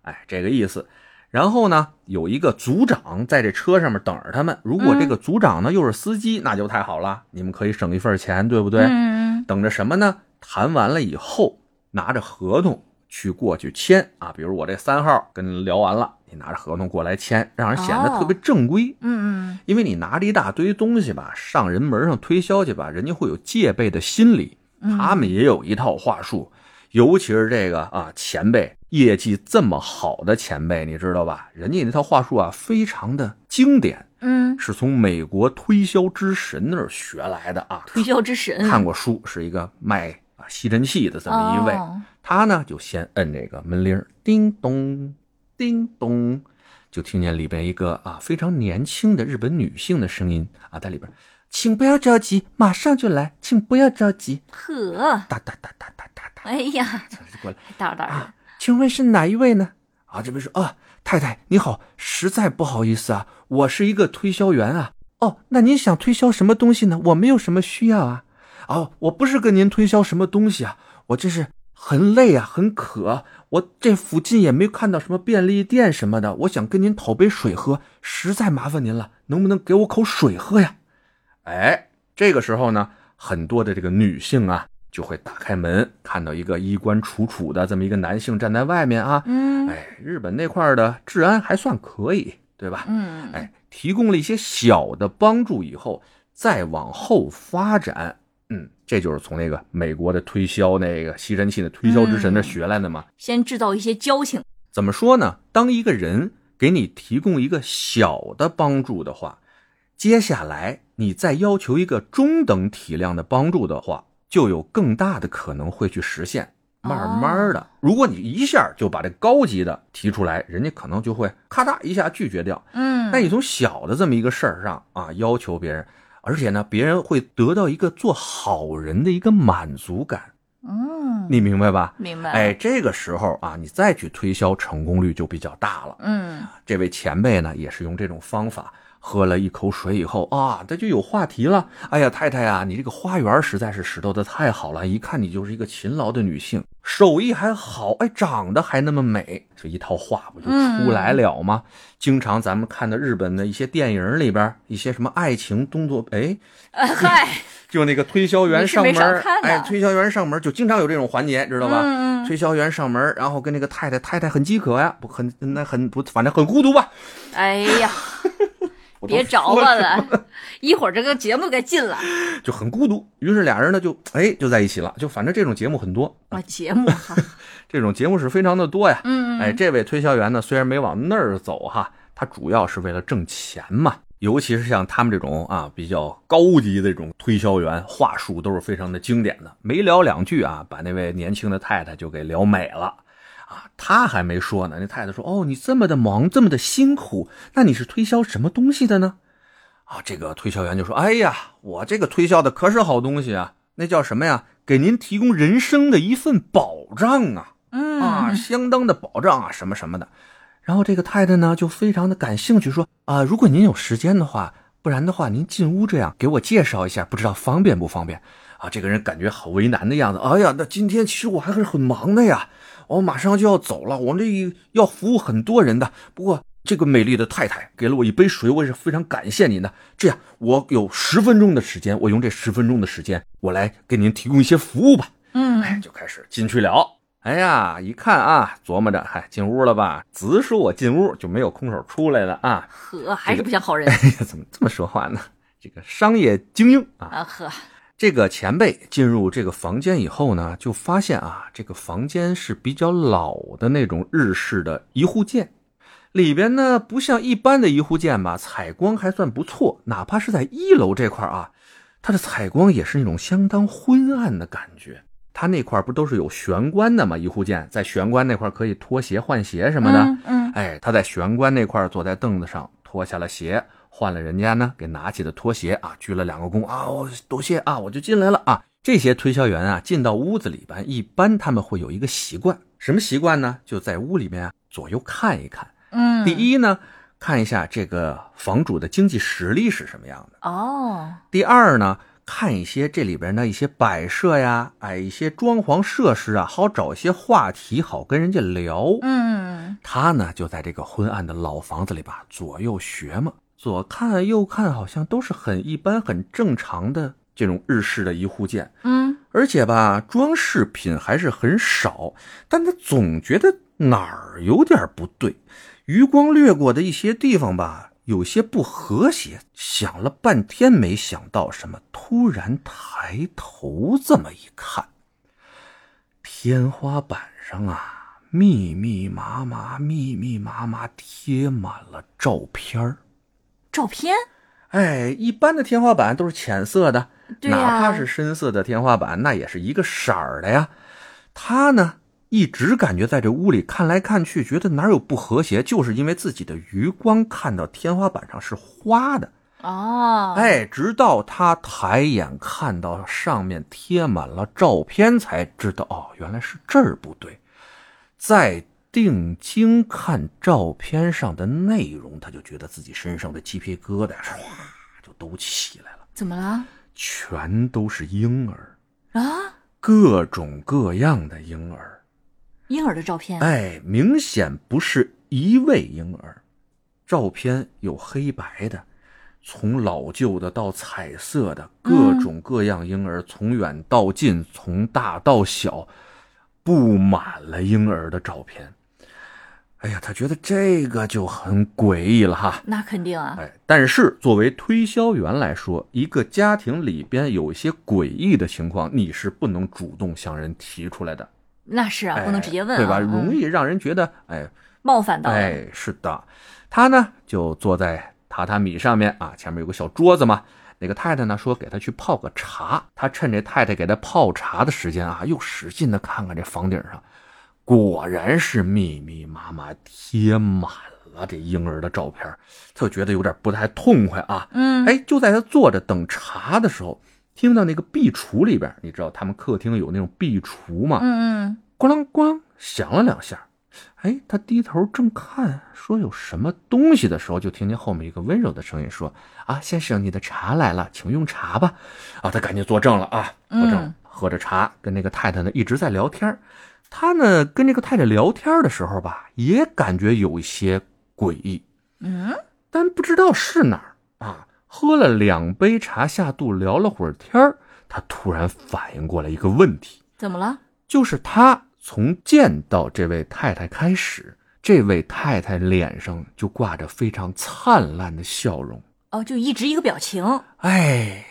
哎，这个意思。然后呢，有一个组长在这车上面等着他们。如果这个组长呢又是司机，那就太好了，你们可以省一份钱，对不对？
嗯，
等着什么呢？谈完了以后，拿着合同去过去签啊。比如我这三号跟你聊完了，你拿着合同过来签，让人显得特别正规。
嗯嗯，
因为你拿着一大堆东西吧，上人门上推销去吧，人家会有戒备的心理，他们也有一套话术。尤其是这个啊，前辈业绩这么好的前辈，你知道吧？人家那套话术啊，非常的经典，
嗯，
是从美国推销之神那儿学来的啊。
推销之神
看过书，是一个卖啊吸尘器的这么一位，
哦、
他呢就先摁这个门铃，叮咚，叮咚，就听见里边一个啊非常年轻的日本女性的声音啊在里边，请不要着急，马上就来，请不要着急。
呵，
哒哒哒哒哒哒哒，
哎呀，
过来，
哒哒
啊，请问是哪一位呢？啊，这边说啊，太太你好，实在不好意思啊，我是一个推销员啊。哦，那您想推销什么东西呢？我没有什么需要啊。哦，我不是跟您推销什么东西啊，我这是很累啊，很渴，我这附近也没看到什么便利店什么的，我想跟您讨杯水喝，实在麻烦您了，能不能给我口水喝呀？哎，这个时候呢，很多的这个女性啊，就会打开门，看到一个衣冠楚楚的这么一个男性站在外面啊。
嗯，
哎，日本那块的治安还算可以，对吧？
嗯，
哎，提供了一些小的帮助以后，再往后发展，嗯，这就是从那个美国的推销那个吸尘器的推销之神那学来的嘛。
先制造一些交情。
怎么说呢？当一个人给你提供一个小的帮助的话，接下来你再要求一个中等体量的帮助的话，就有更大的可能会去实现。慢慢的，如果你一下就把这高级的提出来，人家可能就会咔嗒一下拒绝掉。
嗯，
那你从小的这么一个事儿上啊，要求别人，而且呢，别人会得到一个做好人的一个满足感。
嗯，
你明白吧？
明白。
哎，这个时候啊，你再去推销，成功率就比较大了。
嗯，
这位前辈呢，也是用这种方法。喝了一口水以后啊，他就有话题了。哎呀，太太呀，你这个花园实在是拾掇的太好了，一看你就是一个勤劳的女性，手艺还好，哎，长得还那么美，这一套话不就出来了吗？经常咱们看的日本的一些电影里边，一些什么爱情动作，哎，
嗨，
就那个推销员上门，哎，推销员上门就经常有这种环节，知道吧？推销员上门，然后跟那个太太，太太很饥渴呀，不很那很不，反正很孤独吧？
哎呀。别找我了，一会儿这个节目该禁了，
就很孤独。于是俩人呢就哎就在一起了，就反正这种节目很多
啊，节目
这种节目是非常的多呀。
嗯
哎，这位推销员呢虽然没往那儿走哈，他主要是为了挣钱嘛。尤其是像他们这种啊比较高级的这种推销员，话术都是非常的经典的，没聊两句啊，把那位年轻的太太就给聊美了。啊，他还没说呢，那太太说：“哦，你这么的忙，这么的辛苦，那你是推销什么东西的呢？”啊，这个推销员就说：“哎呀，我这个推销的可是好东西啊，那叫什么呀？给您提供人生的一份保障啊，
嗯
啊，相当的保障啊，什么什么的。”然后这个太太呢就非常的感兴趣，说：“啊，如果您有时间的话，不然的话您进屋这样给我介绍一下，不知道方便不方便？”啊，这个人感觉好为难的样子。哎呀，那今天其实我还是很忙的呀。我马上就要走了，我这要服务很多人的。不过这个美丽的太太给了我一杯水，我也是非常感谢您的。这样，我有十分钟的时间，我用这十分钟的时间，我来给您提供一些服务吧。
嗯，
哎，就开始进去了。哎呀，一看啊，琢磨着，嗨，进屋了吧？子说我进屋就没有空手出来了啊。
呵，还是不像好人。
哎呀，怎么这么说话呢？这个商业精英啊。
啊呵。
这个前辈进入这个房间以后呢，就发现啊，这个房间是比较老的那种日式的一户建，里边呢不像一般的一户建吧，采光还算不错，哪怕是在一楼这块啊，它的采光也是那种相当昏暗的感觉。它那块不都是有玄关的吗？一户建在玄关那块可以脱鞋换鞋什么的。
嗯，
哎，他在玄关那块坐在凳子上脱下了鞋。换了人家呢，给拿起的拖鞋啊，鞠了两个躬啊，我多谢啊，我就进来了啊。这些推销员啊，进到屋子里边，一般他们会有一个习惯，什么习惯呢？就在屋里面啊左右看一看。
嗯，
第一呢，看一下这个房主的经济实力是什么样的。
哦。
第二呢，看一些这里边的一些摆设呀，哎，一些装潢设施啊，好找一些话题，好跟人家聊。
嗯，
他呢就在这个昏暗的老房子里吧，左右学嘛。左看右看，好像都是很一般、很正常的这种日式的一户建，
嗯，
而且吧，装饰品还是很少，但他总觉得哪儿有点不对，余光掠过的一些地方吧，有些不和谐。想了半天没想到什么，突然抬头这么一看，天花板上啊，密密麻麻、密密麻麻贴满了照片儿。
照片，
哎，一般的天花板都是浅色的，
哪
怕是深色的天花板，那也是一个色儿的呀。他呢，一直感觉在这屋里看来看去，觉得哪有不和谐，就是因为自己的余光看到天花板上是花的。
哦，
哎，直到他抬眼看到上面贴满了照片，才知道哦，原来是这儿不对。在。定睛看照片上的内容，他就觉得自己身上的鸡皮疙瘩唰就都起来了。
怎么了？
全都是婴儿
啊，
各种各样的婴儿，
婴儿的照片。
哎，明显不是一位婴儿。照片有黑白的，从老旧的到彩色的，各种各样婴儿，从远到近，从大到小，布满了婴儿的照片。哎呀，他觉得这个就很诡异了哈。
那肯定啊。
哎，但是作为推销员来说，一个家庭里边有一些诡异的情况，你是不能主动向人提出来的。
那是啊，不能直接问，
对吧？容易让人觉得哎
冒犯到。
哎，是的。他呢就坐在榻榻米上面啊，前面有个小桌子嘛。那个太太呢说给他去泡个茶，他趁着太太给他泡茶的时间啊，又使劲的看看这房顶上。果然是密密麻麻贴满了这婴儿的照片，他就觉得有点不太痛快啊。
嗯，
哎，就在他坐着等茶的时候，听到那个壁橱里边，你知道他们客厅有那种壁橱吗？
嗯嗯，
咣啷咣响了两下，哎，他低头正看，说有什么东西的时候，就听见后面一个温柔的声音说：“啊，先生，你的茶来了，请用茶吧。”啊，他赶紧坐正了啊，坐正，喝着茶，跟那个太太呢一直在聊天。他呢跟这个太太聊天的时候吧，也感觉有一些诡异，
嗯，
但不知道是哪儿啊。喝了两杯茶下肚，聊了会儿天他突然反应过来一个问题：
怎么了？
就是他。从见到这位太太开始，这位太太脸上就挂着非常灿烂的笑容。
哦，就一直一个表情。
哎，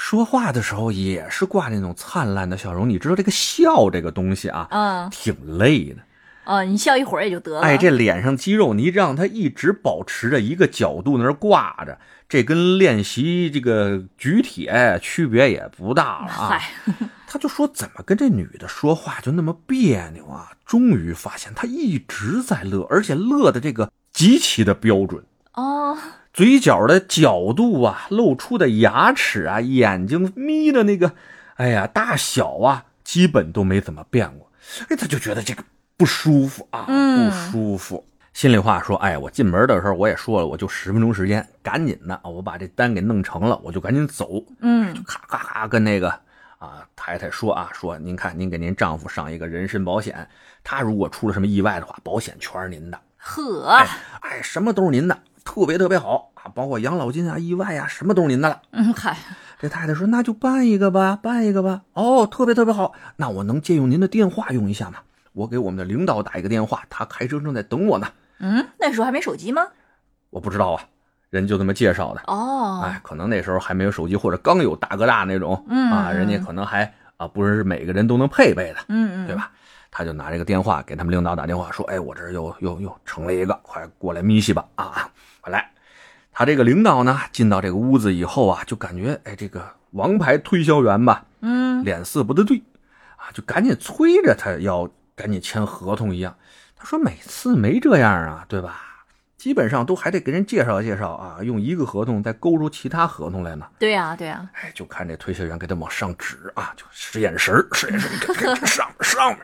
说话的时候也是挂那种灿烂的笑容。你知道这个笑这个东西啊，
嗯，
挺累的。
哦，你笑一会儿也就得了。
哎，这脸上肌肉，你让他一直保持着一个角度那儿挂着。这跟练习这个举铁区别也不大了啊！他就说怎么跟这女的说话就那么别扭啊？终于发现她一直在乐，而且乐的这个极其的标准
哦，
嘴角的角度啊，露出的牙齿啊，眼睛眯的那个，哎呀，大小啊，基本都没怎么变过。哎，他就觉得这个不舒服啊，不舒服。心里话说，哎，我进门的时候我也说了，我就十分钟时间，赶紧的我把这单给弄成了，我就赶紧走。
嗯，
就咔咔咔跟那个啊太太说啊，说您看，您给您丈夫上一个人身保险，他如果出了什么意外的话，保险全是您的。
呵，
哎，什么都是您的，特别特别好啊，包括养老金啊、意外啊，什么都是您的了。
嗯，嗨，
这太太说，那就办一个吧，办一个吧。哦，特别特别好，那我能借用您的电话用一下吗？我给我们的领导打一个电话，他开车正在等我呢。
嗯，那时候还没手机吗？
我不知道啊，人就这么介绍的。
哦，
哎，可能那时候还没有手机，或者刚有大哥大那种。
嗯
啊，人家可能还啊，不是每个人都能配备的。
嗯
嗯，对吧？他就拿这个电话给他们领导打电话，说：“哎，我这又又又成了一个，快过来咪西吧！啊，快来！”他这个领导呢，进到这个屋子以后啊，就感觉哎，这个王牌推销员吧，
嗯，
脸色不得对，啊，就赶紧催着他要赶紧签合同一样。他说：“每次没这样啊，对吧？基本上都还得给人介绍介绍啊，用一个合同再勾出其他合同来呢。”
对呀，对呀。
哎，就看这推销员给他往上指啊，就使眼神使眼神，上上面。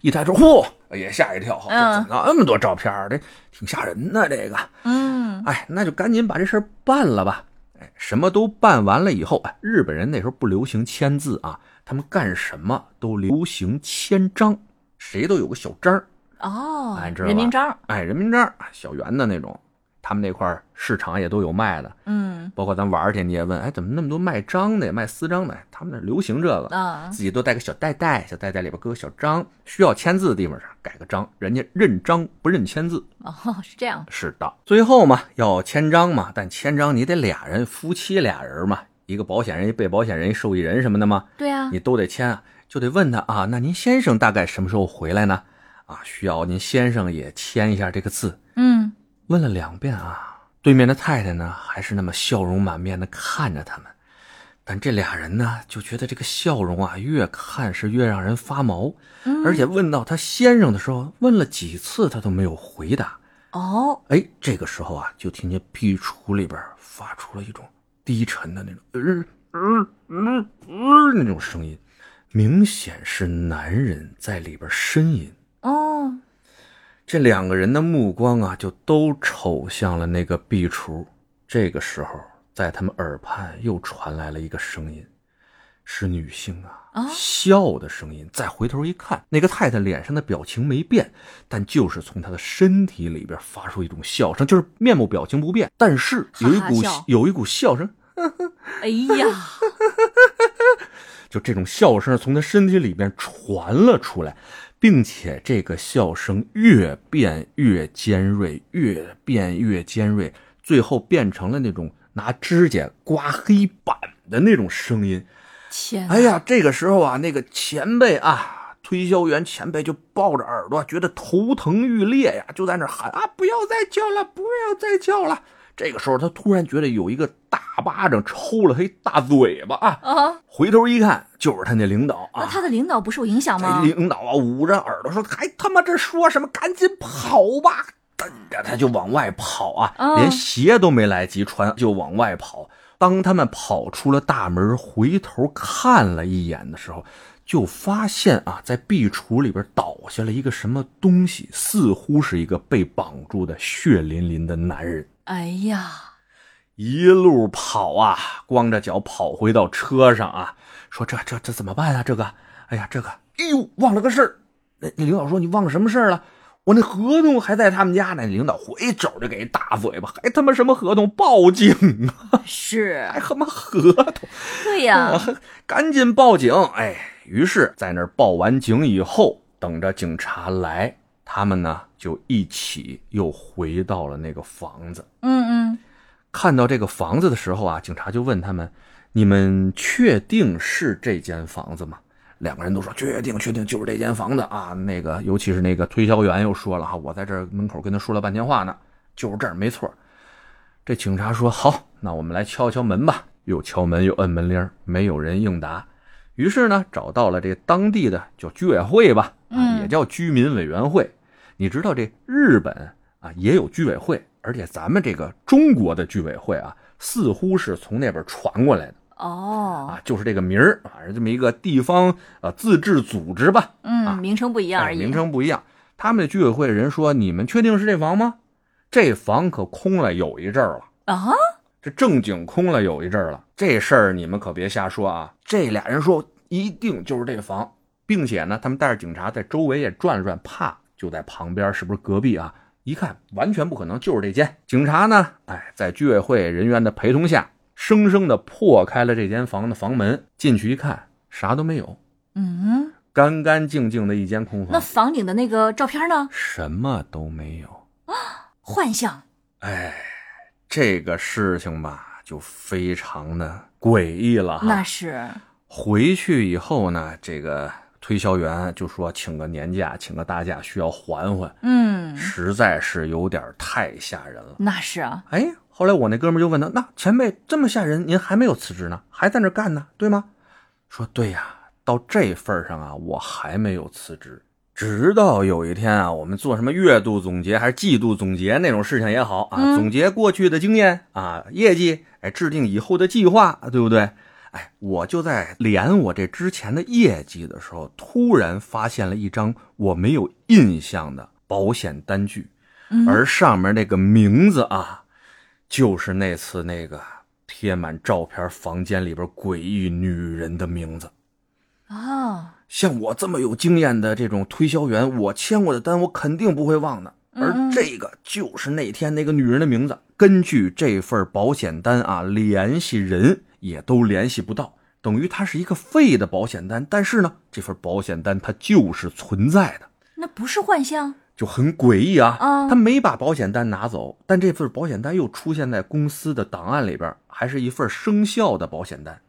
一抬头，嚯，也吓一跳，怎么那么多照片这挺吓人的。这个，
嗯，
哎，那就赶紧把这事办了吧。哎，什么都办完了以后，哎，日本人那时候不流行签字啊，他们干什么都流行签章，谁都有个小章。
哦，
哎，知道
人民章，
哎，人民章，小圆的那种，他们那块市场也都有卖的，
嗯，
包括咱玩去，你也问，哎，怎么那么多卖章的，卖私章的？他们那流行这个，
啊，
自己都带个小袋袋，小袋袋里边搁个小章，需要签字的地方上改个章，人家认章不认签字。
哦，是这样，
是的，最后嘛要签章嘛，但签章你得俩人，夫妻俩人嘛，一个保险人，一被保险人，一受益人什么的嘛，
对啊，
你都得签啊，就得问他啊，那您先生大概什么时候回来呢？啊，需要您先生也签一下这个字。
嗯，
问了两遍啊，对面的太太呢，还是那么笑容满面的看着他们，但这俩人呢，就觉得这个笑容啊，越看是越让人发毛。而且问到他先生的时候，问了几次他都没有回答。
哦，
哎，这个时候啊，就听见壁橱里边发出了一种低沉的那种嗯嗯嗯嗯那种声音，明显是男人在里边呻吟。
哦，
这两个人的目光啊，就都瞅向了那个壁橱。这个时候，在他们耳畔又传来了一个声音，是女性啊，笑的声音。再回头一看，那个太太脸上的表情没变，但就是从她的身体里边发出一种笑声，就是面部表情不变，但是有一股有一股笑声。
哎呀，
就这种笑声从她身体里边传了出来。并且这个笑声越变越尖锐，越变越尖锐，最后变成了那种拿指甲刮黑板的那种声音。
天！
哎呀，这个时候啊，那个前辈啊，推销员前辈就抱着耳朵，觉得头疼欲裂呀，就在那喊啊，不要再叫了，不要再叫了。这个时候，他突然觉得有一个大巴掌抽了他一大嘴巴啊！
啊！
回头一看，就是他那领导啊！
那他的领导不受影响吗？
领导啊，捂着耳朵说：“还他妈这说什么？赶紧跑吧！”蹬着他就往外跑啊，连鞋都没来及穿就往外跑。当他们跑出了大门，回头看了一眼的时候，就发现啊，在壁橱里边倒下了一个什么东西，似乎是一个被绑住的血淋淋的男人。
哎呀，
一路跑啊，光着脚跑回到车上啊，说这这这怎么办啊？这个，哎呀，这个，哎呦，忘了个事儿。那那领导说你忘了什么事儿了？我那合同还在他们家呢。领导回肘就给一大嘴巴，还他妈什么合同？报警啊！
是，
还他妈合同？
对呀，
赶紧报警！哎，于是，在那儿报完警以后，等着警察来，他们呢就一起又回到了那个房子。
嗯嗯，
看到这个房子的时候啊，警察就问他们：“你们确定是这间房子吗？”两个人都说确定，确定就是这间房子啊。那个，尤其是那个推销员又说了哈，我在这门口跟他说了半天话呢，就是这儿没错。这警察说好，那我们来敲敲门吧。又敲门又摁门铃，没有人应答。于是呢，找到了这当地的叫居委会吧，啊，也叫居民委员会。你知道这日本啊也有居委会，而且咱们这个中国的居委会啊，似乎是从那边传过来的。
哦，
啊，就是这个名儿反啊，这么一个地方呃自治组织吧，
嗯，名称不一样而已。
名称不一样。他们的居委会人说：“你们确定是这房吗？这房可空了有一阵儿了
啊，
这正经空了有一阵儿了。这事儿你们可别瞎说啊。”这俩人说：“一定就是这房，并且呢，他们带着警察在周围也转了转，怕就在旁边，是不是隔壁啊？一看完全不可能，就是这间。警察呢，哎，在居委会人员的陪同下。”生生的破开了这间房的房门，进去一看，啥都没有。
嗯，
干干净净的一间空房。
那房顶的那个照片呢？
什么都没有
啊，幻象。
哎，这个事情吧，就非常的诡异了。
那是。
回去以后呢，这个推销员就说请个年假，请个大假，需要缓缓。
嗯，
实在是有点太吓人了。
那是啊。
哎。后来我那哥们就问他：“那前辈这么吓人，您还没有辞职呢，还在那干呢，对吗？”说：“对呀，到这份上啊，我还没有辞职。直到有一天啊，我们做什么月度总结还是季度总结那种事情也好啊，总结过去的经验啊，业绩，哎，制定以后的计划，对不对？哎，我就在连我这之前的业绩的时候，突然发现了一张我没有印象的保险单据，而上面那个名字啊。”就是那次那个贴满照片房间里边诡异女人的名字，
啊，
像我这么有经验的这种推销员，我签过的单我肯定不会忘的。而这个就是那天那个女人的名字。根据这份保险单啊，联系人也都联系不到，等于它是一个废的保险单。但是呢，这份保险单它就是存在的，
那不是幻象。
就很诡异啊！啊他没把保险单拿走，但这份保险单又出现在公司的档案里边，还是一份生效的保险单。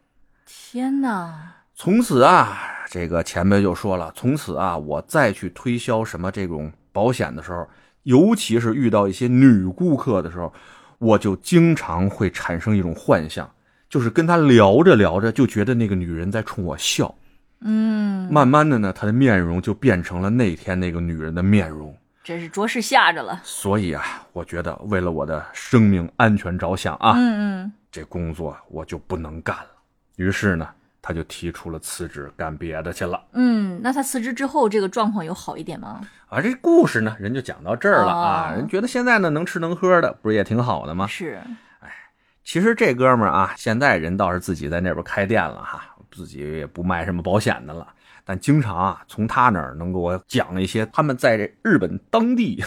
天哪！
从此啊，这个前辈就说了，从此啊，我再去推销什么这种保险的时候，尤其是遇到一些女顾客的时候，我就经常会产生一种幻象，就是跟他聊着聊着，就觉得那个女人在冲我笑。
嗯，
慢慢的呢，他的面容就变成了那天那个女人的面容。
真是着实吓着了。
所以啊，我觉得为了我的生命安全着想啊，
嗯嗯，
这工作我就不能干了。于是呢，他就提出了辞职，干别的去了。
嗯，那他辞职之后，这个状况有好一点吗？
啊，这故事呢，人就讲到这儿了啊。人觉得现在呢，能吃能喝的，不是也挺好的吗？
是。
哎，其实这哥们儿啊，现在人倒是自己在那边开店了哈，自己也不卖什么保险的了。但经常啊，从他那儿能给我讲一些他们在这日本当地，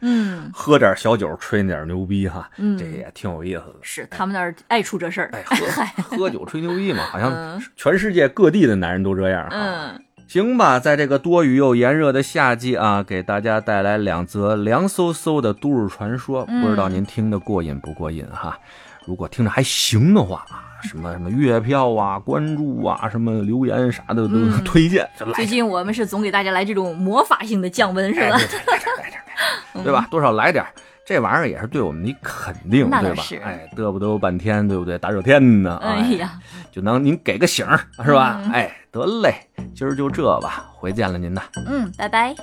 嗯，
喝点小酒，吹点牛逼哈，
嗯，
这也挺有意思的。
是他们那儿爱出这事儿，
哎，喝喝酒吹牛逼嘛，好像全世界各地的男人都这样。
嗯，
行吧，在这个多雨又炎热的夏季啊，给大家带来两则凉飕飕的都市传说，不知道您听得过瘾不过瘾哈？如果听着还行的话啊。什么什么月票啊，关注啊，什么留言啥的都推荐。
最近我们是总给大家来这种魔法性的降温，是吧？
来点来点来点，对吧？多少来点，这玩意儿也是对我们的肯定，对吧？哎，嘚不嘚半天，对不对？大热天的，
哎呀，
就能您给个醒儿，是吧？哎，得嘞，今儿就这吧，回见了您呐。
嗯，拜拜。